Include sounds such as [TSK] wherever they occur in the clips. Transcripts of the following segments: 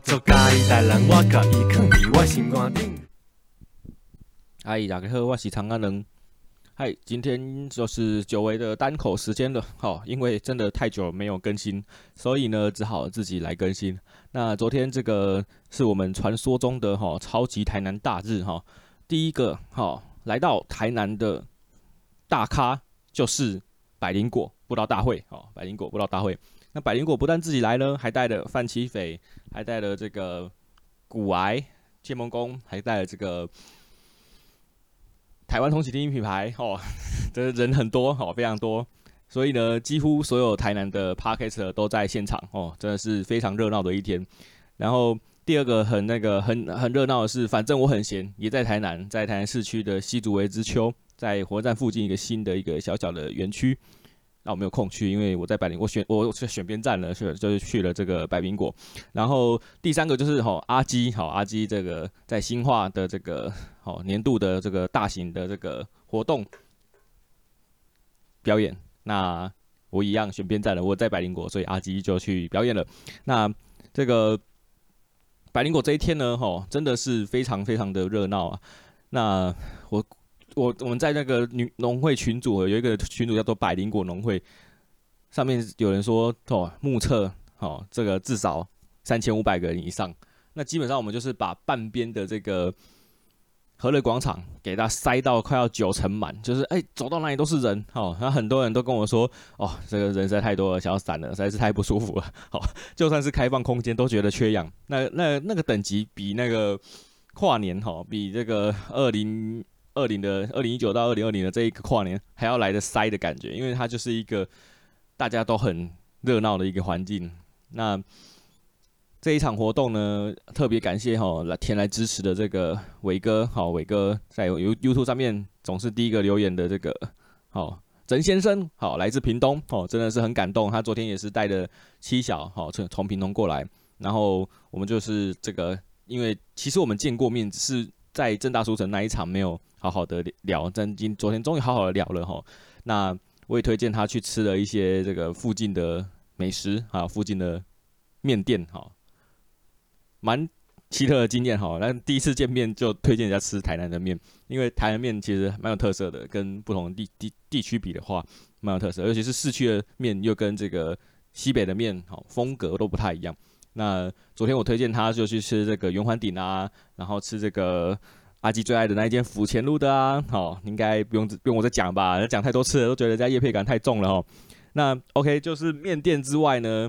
做家己代人，我甲伊囥伫我心肝顶。嗨，大家好，我是长安人。嗨，今天就是久违的单口时间了，好，因为真的太久没有更新，所以呢，只好自己来更新。那昨天这个是我们传说中的哈超级台南大日哈，第一个哈来到台南的大咖就是百灵果布道大会，哦，百灵果布道大会。那百灵果不但自己来了，还带了范琪斐，还带了这个古癌、切蒙公，还带了这个。台湾通勤第一品牌哦，[LAUGHS] 这人很多哦，非常多，所以呢，几乎所有台南的 Podcast 都在现场哦，真的是非常热闹的一天。然后第二个很那个很很热闹的是，反正我很闲，也在台南，在台南市区的西竹围之丘，在火车站附近一个新的一个小小的园区。那我没有空去，因为我在百灵，我选我是选边站了，是就是去了这个百灵果。然后第三个就是吼阿基，好阿基这个在新化的这个好年度的这个大型的这个活动表演。那我一样选边站了，我在百灵果，所以阿基就去表演了。那这个百灵果这一天呢，吼真的是非常非常的热闹啊。那我。我我们在那个女农会群组有一个群组叫做百灵果农会，上面有人说哦，目测哦，这个至少三千五百个人以上。那基本上我们就是把半边的这个和乐广场给它塞到快要九成满，就是哎、走到哪里都是人哦。那很多人都跟我说哦，这个人实在太多了，想要散了，实在是太不舒服了。好，就算是开放空间都觉得缺氧。那那那个等级比那个跨年哈，比这个二零。二零的二零一九到二零二零的这一个跨年还要来的塞的感觉，因为它就是一个大家都很热闹的一个环境。那这一场活动呢，特别感谢哈来前来支持的这个伟哥，好伟哥在 YouTube 上面总是第一个留言的这个好曾先生，好来自屏东，哦真的是很感动。他昨天也是带着妻小，好从从屏东过来，然后我们就是这个，因为其实我们见过面，只是在正大书城那一场没有。好好的聊，但今昨天终于好好的聊了哈。那我也推荐他去吃了一些这个附近的美食啊，附近的面店哈，蛮奇特的经验哈。那第一次见面就推荐人家吃台南的面，因为台南面其实蛮有特色的，跟不同地地地区比的话蛮有特色，尤其是市区的面又跟这个西北的面哈风格都不太一样。那昨天我推荐他就去吃这个圆环顶啊，然后吃这个。阿基最爱的那一间府前路的啊，好、哦，应该不用不用我再讲吧，讲太多次了，都觉得人家业配感太重了哦。那 OK，就是面店之外呢，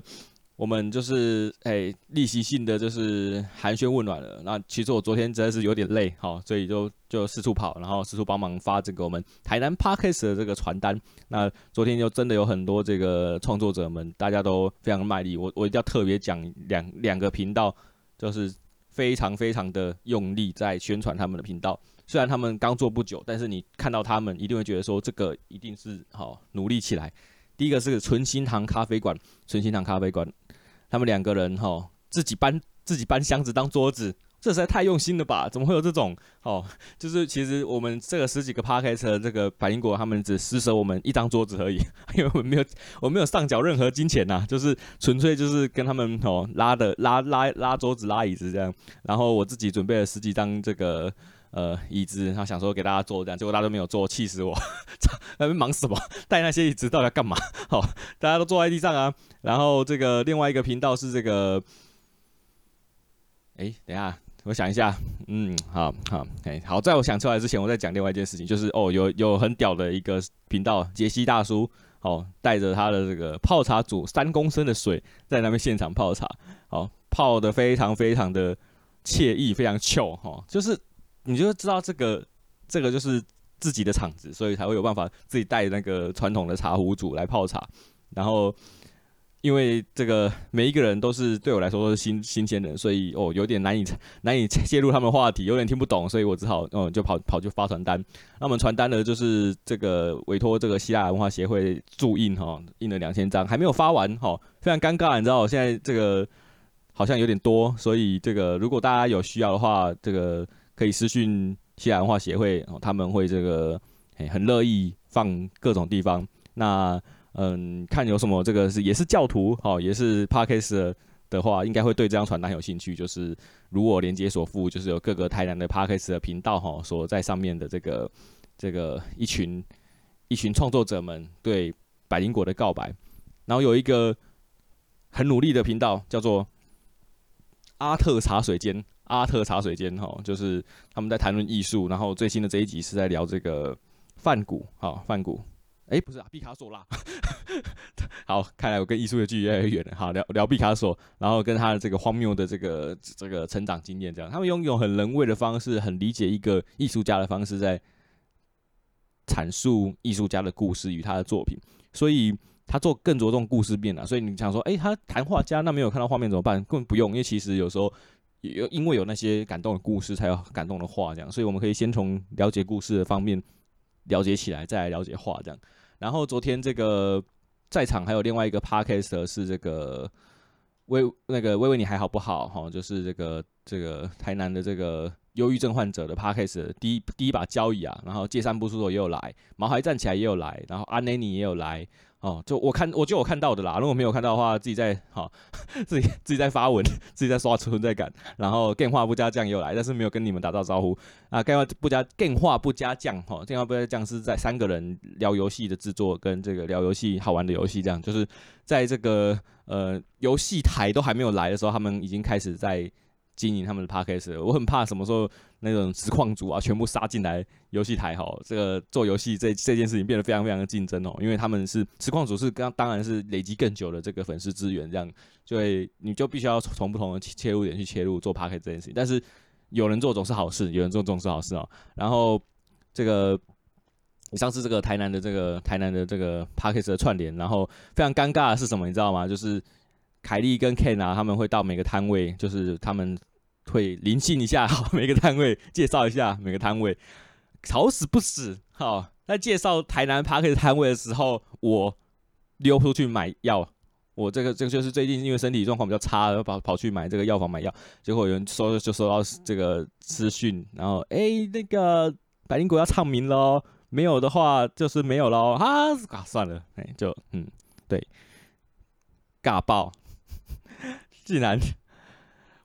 我们就是哎例行性的就是寒暄问暖了。那其实我昨天真的是有点累，好、所以就就四处跑，然后四处帮忙发这个我们台南 Parkes 的这个传单。那昨天就真的有很多这个创作者们，大家都非常卖力。我我一定要特别讲两两个频道，就是。非常非常的用力在宣传他们的频道，虽然他们刚做不久，但是你看到他们一定会觉得说这个一定是好努力起来。第一个是纯心堂咖啡馆，纯心堂咖啡馆，他们两个人哈自己搬自己搬箱子当桌子。这实在太用心了吧？怎么会有这种哦？就是其实我们这个十几个 Podcast 这个百灵果，他们只施舍我们一张桌子而已，[LAUGHS] 因为我们没有我没有上缴任何金钱呐、就是纯粹就是跟他们哦拉的拉拉拉桌子拉椅子这样。然后我自己准备了十几张这个呃椅子，然后想说给大家坐这样，结果大家都没有坐，气死我！[LAUGHS] 那边忙什么？[LAUGHS] 带那些椅子到底要干嘛？好，大家都坐在地上啊。然后这个另外一个频道是这个，哎，等一下。我想一下，嗯，好好，哎，好，在我想出来之前，我再讲另外一件事情，就是哦，有有很屌的一个频道，杰西大叔，哦，带着他的这个泡茶组三公升的水在那边现场泡茶，哦，泡的非常非常的惬意，非常糗哈，就是你就知道这个这个就是自己的场子，所以才会有办法自己带那个传统的茶壶组来泡茶，然后。因为这个每一个人都是对我来说都是新新鲜人，所以哦有点难以难以介入他们的话题，有点听不懂，所以我只好嗯就跑跑去发传单。那我们传单呢，就是这个委托这个希腊文化协会注印哈、印了两千张，还没有发完哈、非常尴尬，你知道我，现在这个好像有点多，所以这个如果大家有需要的话，这个可以私讯西兰文化协会，哦，他们会这个很乐意放各种地方。那嗯，看有什么这个是也是教徒，好，也是 Podcast 的话，应该会对这张传单有兴趣。就是如我连接所附，就是有各个台南的 Podcast 的频道哈，所在上面的这个这个一群一群创作者们对百灵果的告白。然后有一个很努力的频道叫做阿特茶水间，阿特茶水间哈，就是他们在谈论艺术。然后最新的这一集是在聊这个梵谷，好梵谷。哎、不是啊，毕卡索啦。[LAUGHS] 好，看来我跟艺术的距离越来越远了。好，聊聊毕卡索，然后跟他的这个荒谬的这个这个成长经验，这样，他们用一种很人味的方式，很理解一个艺术家的方式，在阐述艺术家的故事与他的作品。所以他做更着重故事面了。所以你想说，哎、他谈画家，那没有看到画面怎么办？根本不用，因为其实有时候有因为有那些感动的故事，才有感动的画，这样。所以我们可以先从了解故事的方面了解起来，再来了解画，这样。然后昨天这个在场还有另外一个 Podcast 是这个微那个微微你还好不好哈？就是这个这个台南的这个忧郁症患者的 Podcast 第一第一把交椅啊，然后借散步出走也有来，毛孩站起来也有来，然后阿内尼也有来。哦，就我看，我就我看到的啦。如果没有看到的话，自己在好、哦，自己自己在发文，自己在刷存在感。然后电话不加酱又来，但是没有跟你们打到招呼啊。电话不加电话不加酱哈，电话不加酱是在三个人聊游戏的制作跟这个聊游戏好玩的游戏这样，就是在这个呃游戏台都还没有来的时候，他们已经开始在。经营他们的 podcast，我很怕什么时候那种实况组啊全部杀进来游戏台哈，这个做游戏这这件事情变得非常非常的竞争哦，因为他们是实况组是刚当然是累积更久的这个粉丝资源，这样就会你就必须要从不同的切入点去切入做 podcast 这件事情，但是有人做总是好事，有人做总是好事哦。然后这个上次这个台南的这个台南的这个 podcast 的串联，然后非常尴尬的是什么，你知道吗？就是凯莉跟 Ken 啊，他们会到每个摊位，就是他们。会临近一下，好，每个摊位介绍一下每个摊位，好死不死，好，在介绍台南趴 K 的摊位的时候，我溜出去买药，我这个这个就是最近因为身体状况比较差，然后跑跑去买这个药房买药，结果有人收就收到这个私讯，然后哎、那个百灵果要唱名喽，没有的话就是没有喽，啊，啊，算了，哎，就嗯，对，尬爆，[LAUGHS] 竟然。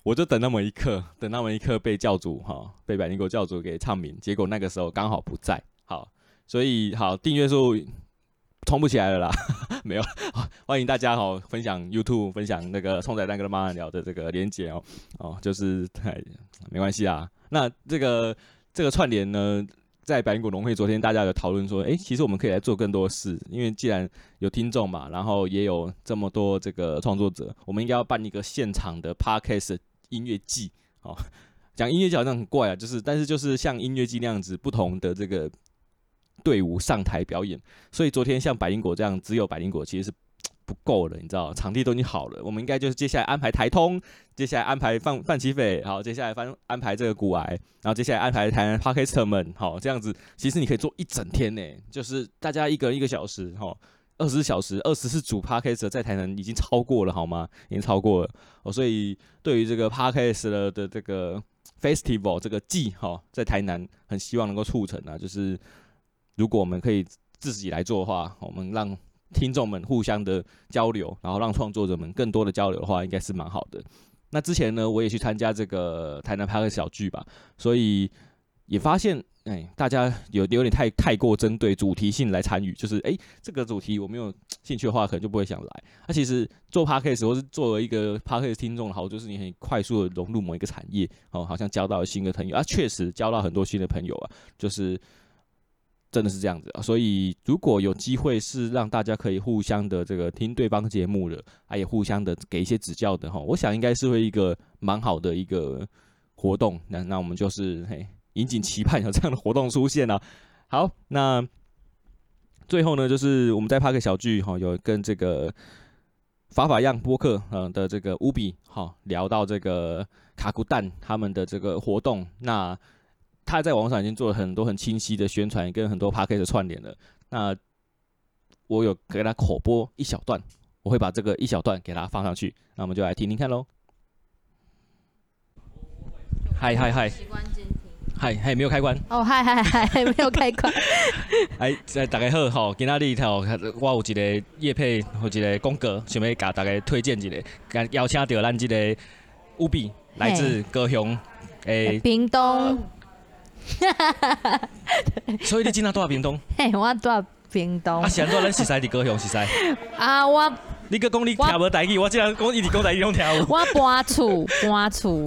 我就等那么一刻，[LAUGHS] 等那么一刻被教主哈，被百灵果教主给唱名，结果那个时候刚好不在，好，所以好订阅数冲不起来了啦，[LAUGHS] 没有，[LAUGHS] 欢迎大家哈分享 YouTube，分享那个冲仔蛋跟妈妈聊的这个连结哦，哦，就是太没关系啊，那这个这个串联呢，在百灵果农会昨天大家有讨论说，诶、其实我们可以来做更多事，因为既然有听众嘛，然后也有这么多这个创作者，我们应该要办一个现场的 Podcast。音乐季，哦，讲音乐季好像很怪啊，就是，但是就是像音乐季那样子，不同的这个队伍上台表演。所以昨天像百灵果这样，只有百灵果其实是不够的，你知道，场地都已经好了，我们应该就是接下来安排台通，接下来安排范范琪斐，好，接下来翻安排这个古癌，然后接下来安排台南 Podcaster 们，好，这样子，其实你可以做一整天呢，就是大家一个人一个小时，哈。二十四小时，二十四组 Podcast 在台南已经超过了，好吗？已经超过了哦。所以对于这个 Podcast 的的这个 Festival 这个季哈，在台南很希望能够促成啊，就是如果我们可以自己来做的话，我们让听众们互相的交流，然后让创作者们更多的交流的话，应该是蛮好的。那之前呢，我也去参加这个台南 Podcast 小聚吧，所以也发现。哎，大家有有点太太过针对主题性来参与，就是哎，这个主题我没有 [TSK] 兴趣的话，可能就不会想来。那、其实做 podcast 或是作为一个 podcast 听众，好，就是你很快速的融入某一个产业，哦，好像交到了新的朋友啊，确实交到很多新的朋友啊，就是真的是这样子啊。所以如果有机会是让大家可以互相的这个听对方节目的，啊，也互相的给一些指教的哈，我想应该是会一个蛮好的一个活动。那那我们就是嘿。引颈期盼有这样的活动出现、啊。好，那最后呢，就是我们在拍个小聚哈，有跟这个法法样播客嗯的这个乌比哈聊到这个卡古蛋他们的这个活动。那他在网上已经做了很多很清晰的宣传，跟很多 Podcast 的串联了。那我有给他口播一小段，我会把这个一小段给他放上去。那我们就来听听看喽。嗨嗨嗨！嗨，还没有开关。哦，嗨嗨嗨，还没有开关。[LAUGHS] 哎，大家好，吼，今仔日头我有一个叶配，有一个广告，想要甲大家推荐一个，甲邀请到咱这个务比来自高雄诶，屏东。[LAUGHS] 所以你今仔住在屏东？嘿，我住在屏东。啊，现在咱是在伫高雄是在？[LAUGHS] 啊，我。你个讲你听无台语，我竟然讲一直讲台语，拢听有。我搬厝，[LAUGHS] 搬厝，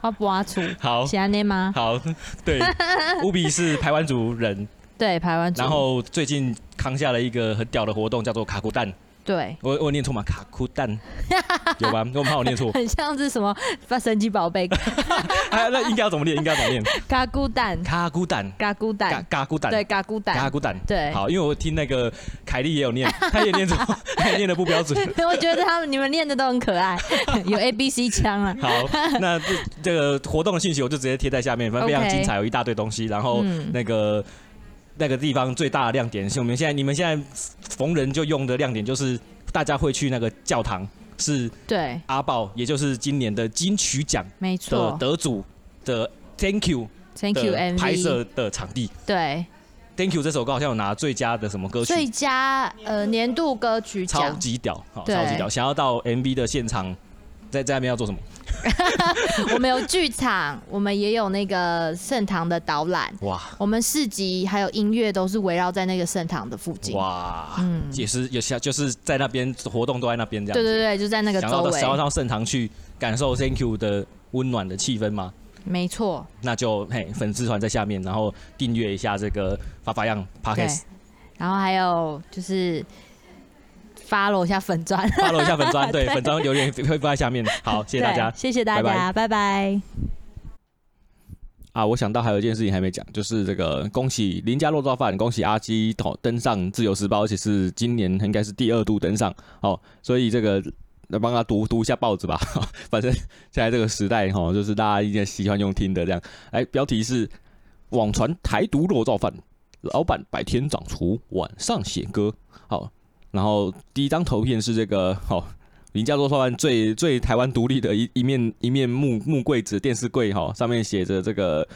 我搬厝。好，是安尼吗？好，对，[LAUGHS] 乌比是台湾族人，对，台湾族。然后最近扛下了一个很屌的活动，叫做卡古蛋。对，我我念错吗？卡库蛋，[LAUGHS] 有吧？我怕我念错。[LAUGHS] 很像是什么发神奇宝贝。[LAUGHS] 哎，那应该要怎么念？应该要怎么念？卡库蛋，卡库蛋，卡库蛋，卡库蛋，对，卡库蛋，卡库蛋，对。好，因为我听那个凯莉也有念，她也念错，她也念的不标准。我觉得他们你们念的都很可爱，有 A B C 腔啊。好，那这这个活动的信息我就直接贴在下面，反正非常精彩，有一大堆东西。然后那个。那个地方最大的亮点是我们现在你们现在逢人就用的亮点，就是大家会去那个教堂，是对阿爆，也就是今年的金曲奖没错得主的 Thank You Thank you MV 拍摄的场地。对，Thank You 这首歌好像有拿最佳的什么歌曲？最佳呃年度歌曲奖，超级屌，好，超级屌！想要到 MV 的现场，在在那边要做什么？[LAUGHS] 我们有剧场，我们也有那个盛唐的导览。哇！我们市集还有音乐都是围绕在那个盛唐的附近。哇！嗯，也是有些就是在那边活动都在那边这样。对对对，就在那个周围。想要到盛唐去感受 Thank You 的温暖的气氛吗？没错。那就嘿，粉丝团在下面，然后订阅一下这个发发样 Podcast。然后还有就是。Follow 一下粉砖，follow 一下粉砖，[LAUGHS] 对，粉砖留言会放在下面。好，谢谢大家，谢谢大家，拜拜。拜拜啊，我想到还有一件事情还没讲，就是这个恭喜林家肉燥饭，恭喜阿基登登上自由时报，而且是今年应该是第二度登上。哦，所以这个来帮他读读一下报纸吧。[LAUGHS] 反正现在这个时代哈，就是大家一定喜欢用听的这样。哎，标题是网传台独肉燥饭，老板白天掌厨，晚上写歌。好。然后第一张图片是这个，哦，林家肉燥饭最最台湾独立的一一面一面木木柜子电视柜，哈，上面写着这个，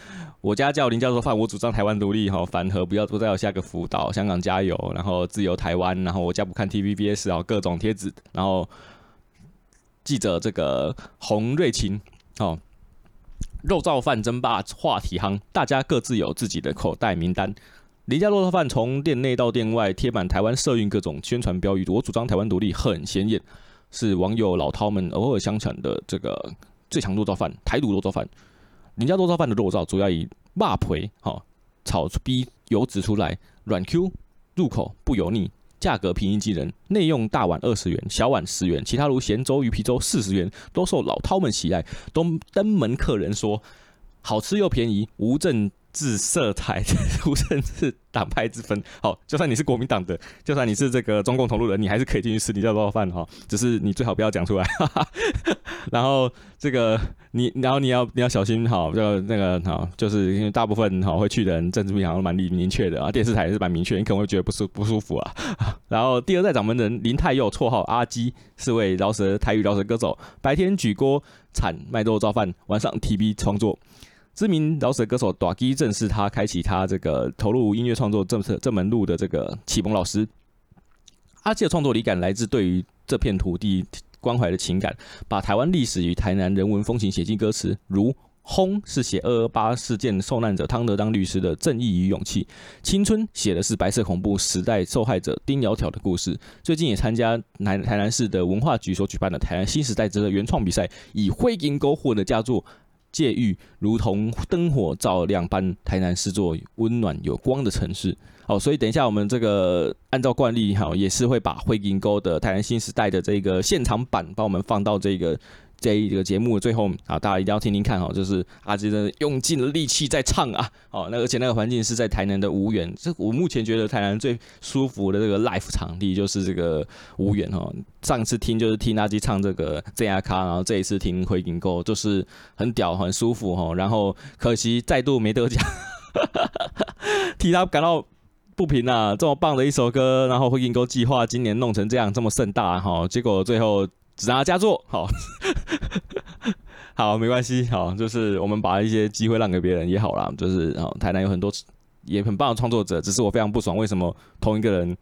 我家叫林家肉饭，我主张台湾独立，哈，反核不要不再有下个福岛，香港加油，然后自由台湾，然后我家不看 TVBS，然后各种贴纸，然后记者这个洪瑞琴，哦，肉燥饭争霸话题夯，大家各自有自己的口袋名单。林家肉燥饭从店内到店外贴满台湾社运各种宣传标语，我主张台湾独立很显眼，是网友老饕们偶尔相传的这个最强肉燥饭，台独肉燥饭。林家肉燥饭的肉燥主要以肉皮好炒逼油脂出来，软 Q 入口不油腻，价格平易近人，内用大碗二十元，小碗十元，其他如咸粥、鱼皮粥四十元，都受老饕们喜爱。都登门客人说好吃又便宜，无证自色彩，[LAUGHS] 无政治党派之分。好，就算你是国民党的，就算你是这个中共同路人，你还是可以进去吃你家肉饭哈。只是你最好不要讲出来。[LAUGHS] 然后这个你，然后你要你要小心哈，就那个哈，就是因为大部分哈会去的人政治立场都蛮明明确的啊，电视台也是蛮明确，你可能会觉得不舒不舒服啊。[LAUGHS] 然后第二代掌门人林太佑，绰号阿鸡，是位饶舌台语饶舌歌手，白天举锅铲卖肉造饭，晚上 TV 创作。知名饶舌歌手大基正是他开启他这个投入音乐创作这这门路的这个启蒙老师。阿基的创作灵感来自对于这片土地关怀的情感，把台湾历史与台南人文风情写进歌词。如《轰》是写二二八事件受难者汤德当律师的正义与勇气，《青春》写的是白色恐怖时代受害者丁窈窕的故事。最近也参加台台南市的文化局所举办的台南新时代之的原创比赛，以灰银沟获得佳作。界域如同灯火照亮般，台南是座温暖有光的城市。好，所以等一下我们这个按照惯例，哈，也是会把灰金沟的台南新时代的这个现场版，帮我们放到这个。这一个节目最后啊，大家一定要听听看哈，就是阿基真的用尽了力气在唱啊，哦，那而且那个环境是在台南的吴园，这我目前觉得台南最舒服的这个 live 场地就是这个吴园哈。上次听就是听阿基唱这个 ZR 卡，然后这一次听灰金沟就是很屌很舒服哈，然后可惜再度没得奖，[LAUGHS] 替他感到不平啊，这么棒的一首歌，然后灰金沟计划今年弄成这样这么盛大哈，结果最后。只拿佳作，好，好，没关系，好，就是我们把一些机会让给别人也好啦。就是哦，台南有很多也很棒的创作者，只是我非常不爽，为什么同一个人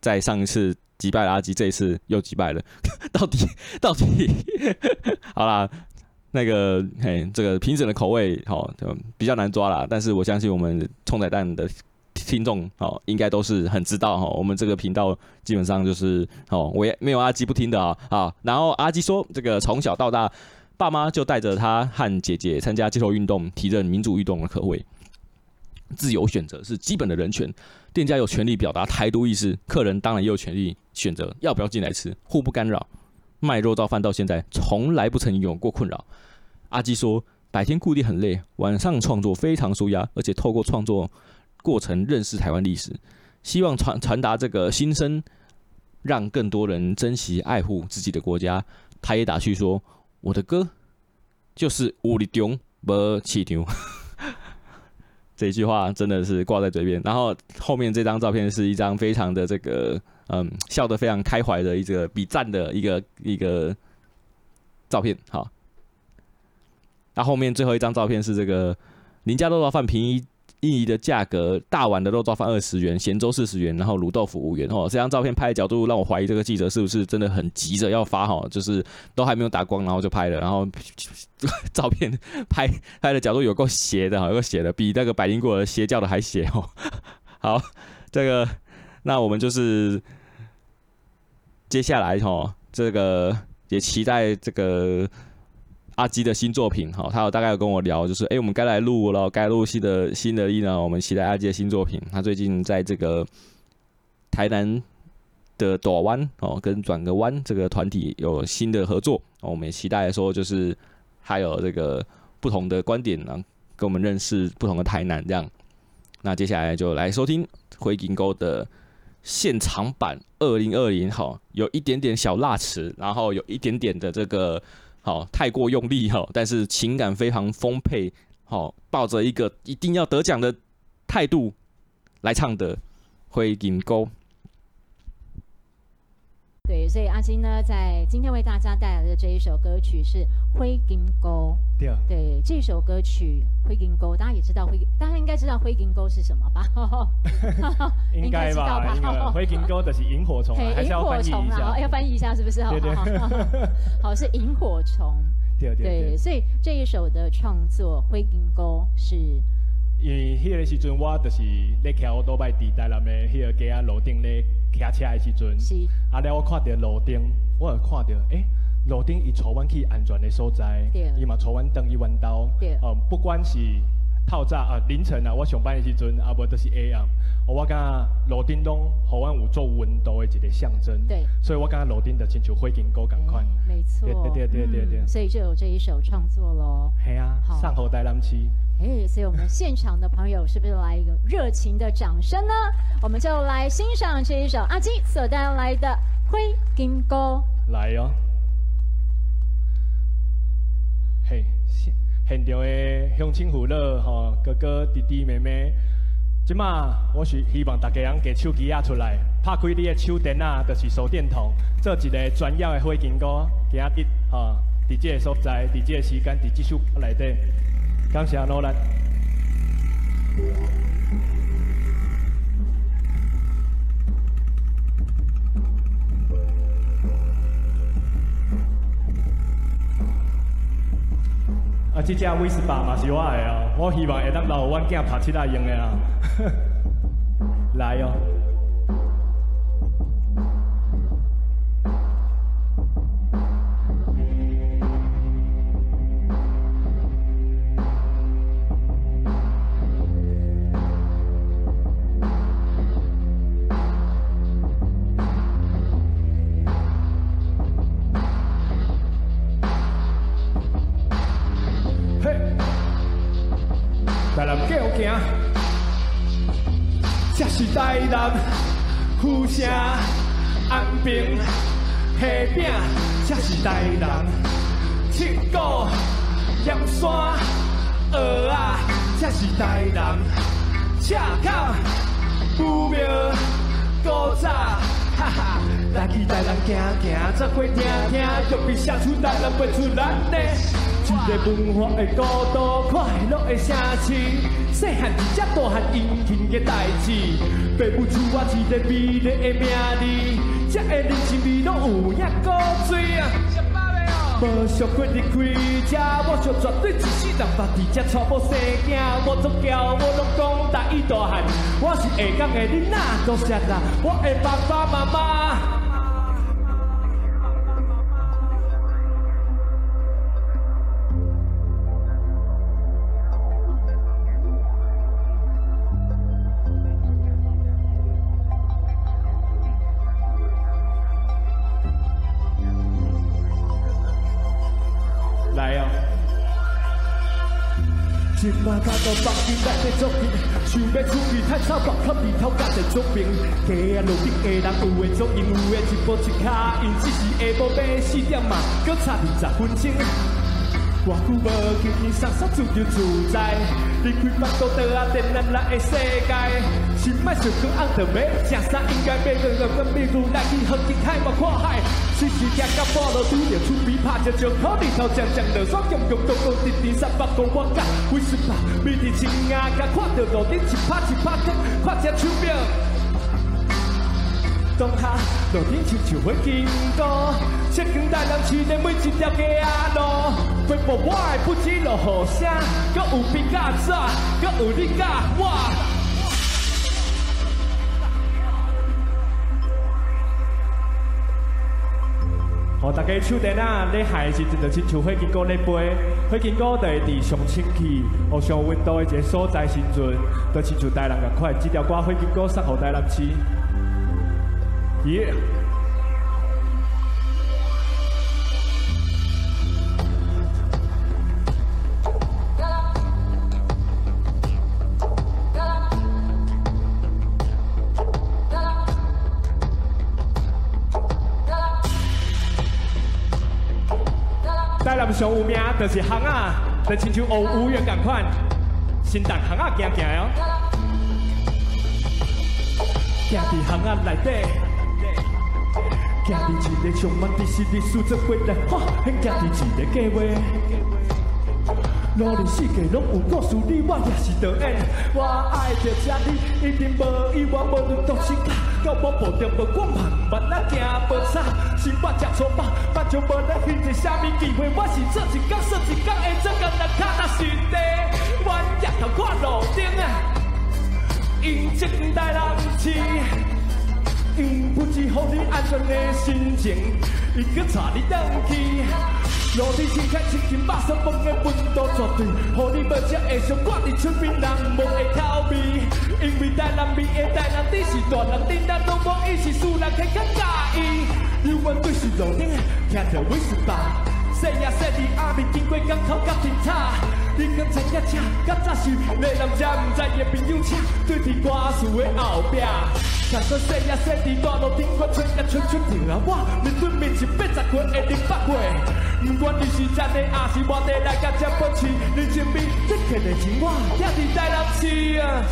在上一次击败了阿基，这一次又击败了？到 [LAUGHS] 底到底？[LAUGHS] [LAUGHS] 好啦，那个嘿，这个评审的口味好，比较难抓啦。但是我相信我们冲仔蛋的。听众哦，应该都是很知道哈。我们这个频道基本上就是哦，我也没有阿基不听的啊啊。然后阿基说，这个从小到大，爸妈就带着他和姐姐参加街头运动，提振民主运动的可畏。自由选择是基本的人权，店家有权利表达台独意识，客人当然也有权利选择要不要进来吃，互不干扰。卖肉燥饭到现在从来不曾有过困扰。阿基说，白天固定很累，晚上创作非常舒压，而且透过创作。过程认识台湾历史，希望传传达这个心声，让更多人珍惜爱护自己的国家。他也打趣说：“我的歌就是武力中不气牛。” [LAUGHS] 这句话真的是挂在嘴边。然后后面这张照片是一张非常的这个嗯笑得非常开怀的一个比赞的一个一个照片。好，那后面最后一张照片是这个林家肉燥饭平一。印尼的价格，大碗的肉燥饭二十元，咸粥四十元，然后卤豆腐五元哦。这张照片拍的角度让我怀疑这个记者是不是真的很急着要发哈，就是都还没有打光，然后就拍了，然后 [LAUGHS] 照片拍拍的角度有够斜的哈，有够斜的，比那个百灵果的邪教的还斜哦。[LAUGHS] 好，这个那我们就是接下来哈，这个也期待这个。阿基的新作品，哈，他有大概有跟我聊，就是，哎、我们该来录了，该录新的新的一呢，我们期待阿基的新作品。他最近在这个台南的朵湾哦，跟转个弯这个团体有新的合作，我们也期待说，就是还有这个不同的观点呢，跟我们认识不同的台南这样。那接下来就来收听灰金沟的现场版二零二零，好，有一点点小辣词，然后有一点点的这个。好，太过用力哈，但是情感非常丰沛，好，抱着一个一定要得奖的态度来唱的《灰金沟》。对，所以阿金呢，在今天为大家带来的这一首歌曲是《灰金沟》。对，对，这首歌曲《灰金沟》，大家也知道灰，大家应该知道灰金沟是什么吧？[LAUGHS] [LAUGHS] 应该吧？灰金沟的是萤火虫，还是要翻译一下？要翻译一下，是不是？对对。[LAUGHS] 好，是萤火虫。对对对。所以这一首的创作《灰金沟》是。因为迄个时阵，我就是咧骑欧多摆地带南的迄个街啊路顶咧骑车的时阵，是。啊，了我看到路顶，我有看到，诶、欸，路顶伊带阮去安全的所在，伊嘛带阮登伊弯道，哦、嗯，不管是透早啊凌晨啊，我上班的时阵，啊无都是 AM，我感觉路顶拢互阮有做温度的一个象征，对，所以我感觉路顶就亲像灰金沟共款，没错，对对对对对对，所以就有这一首创作咯，系啊，上好台南市。哎，所以我们现场的朋友是不是来一个热情的掌声呢？我们就来欣赏这一首阿基所带来的《灰金沟》。来哟、哦，嘿，现现场的乡亲父老、吼哥哥、弟弟、妹妹，今嘛我是希望大家人给手机啊出来，拍开你的手电啊，就是手电筒，做一个专业的灰金沟，今日哈，伫这个所在，伫这个时间，伫这首歌内底。感谢努力。啊，这只威斯巴嘛是我的哦，我希望会当留阮囝读册仔用的啊。[LAUGHS] 来哦。富城安平虾饼，这是台南；七股盐山蚵仔，这是台南；赤崁武庙古早，哈哈，来去台南行行，走过听听，就比写出来了，背出来的。一个文化的孤独，快乐的城市，细汉一只大汉殷勤嘅代志，爸母赐我一个美丽的名字，这个人生味拢有影古锥啊！无想过离开这，我想绝对一世人把地这娶某生囝，我足骄，我拢讲大伊大汉，我是下港的囡仔，多谢啦，我的爸爸妈妈。马卡都放弃在这作品，想要出去太草包，靠里头干在作品。街啊路边的人有的做因有的一步一卡，因只是下晡买四点嘛，搁差二十分钟。我久无见伊傻傻自由自在，离开烦恼的啊电咱来的世界，心爱想讲红的美，正啥应该买个个个美女来去和景海嘛看海，随时行到半路拄着厝边拍只石头，日头渐渐落山，强强冻冻直直三百公我甲，为什么每日亲眼甲看到路顶一拍一拍跳，看只手表。当下路顶亲像会经过，车经大人市的每一条街仔路，飞步我的不止落雨声，阁有比较早，阁有你甲我。好，大家手电啊，你海是真的亲像会经过那杯，会经过的地上清气，和上温度的一个所在时阵，都亲像大人咁快，这条歌会经过山河大人市。耶！台南上有名就是巷仔，就亲像乌乌园咁款，先从巷仔行行哦，行伫巷仔内底。行伫一个充满历史的数字回来，哈，很行伫一个计划。努力世界拢有故事，你我也是导演。我爱着这你，一定无意外，无论多辛苦，到我步调无光芒，慢慢行无差。生活吃粗饱，目睭无咧翕着啥物机会，我是做一工算一工会，做工人脚踏实地。我日头看路顶啊，因正在人市。因不知乎你安全的心情，伊搁带你回去。路你天开清清白色风的温度绝对，乎你无吃会想挂伫厝边人无会逃避。因为台南味的台南地是大人顶咱拢无伊是素人，更较介意。永远对是路顶，听着为什么？细呀细的阿妹经过港口甲停车，你敢知影车？较早是内人才毋知的朋友车，对伫歌词的后壁。看说细呀细的大路顶，我吹呀吹吹停啊！我面对面是八十岁的零八岁，不管你是真的还是外地来甲这奔驰，你前面你肯定是我，也是在南市啊！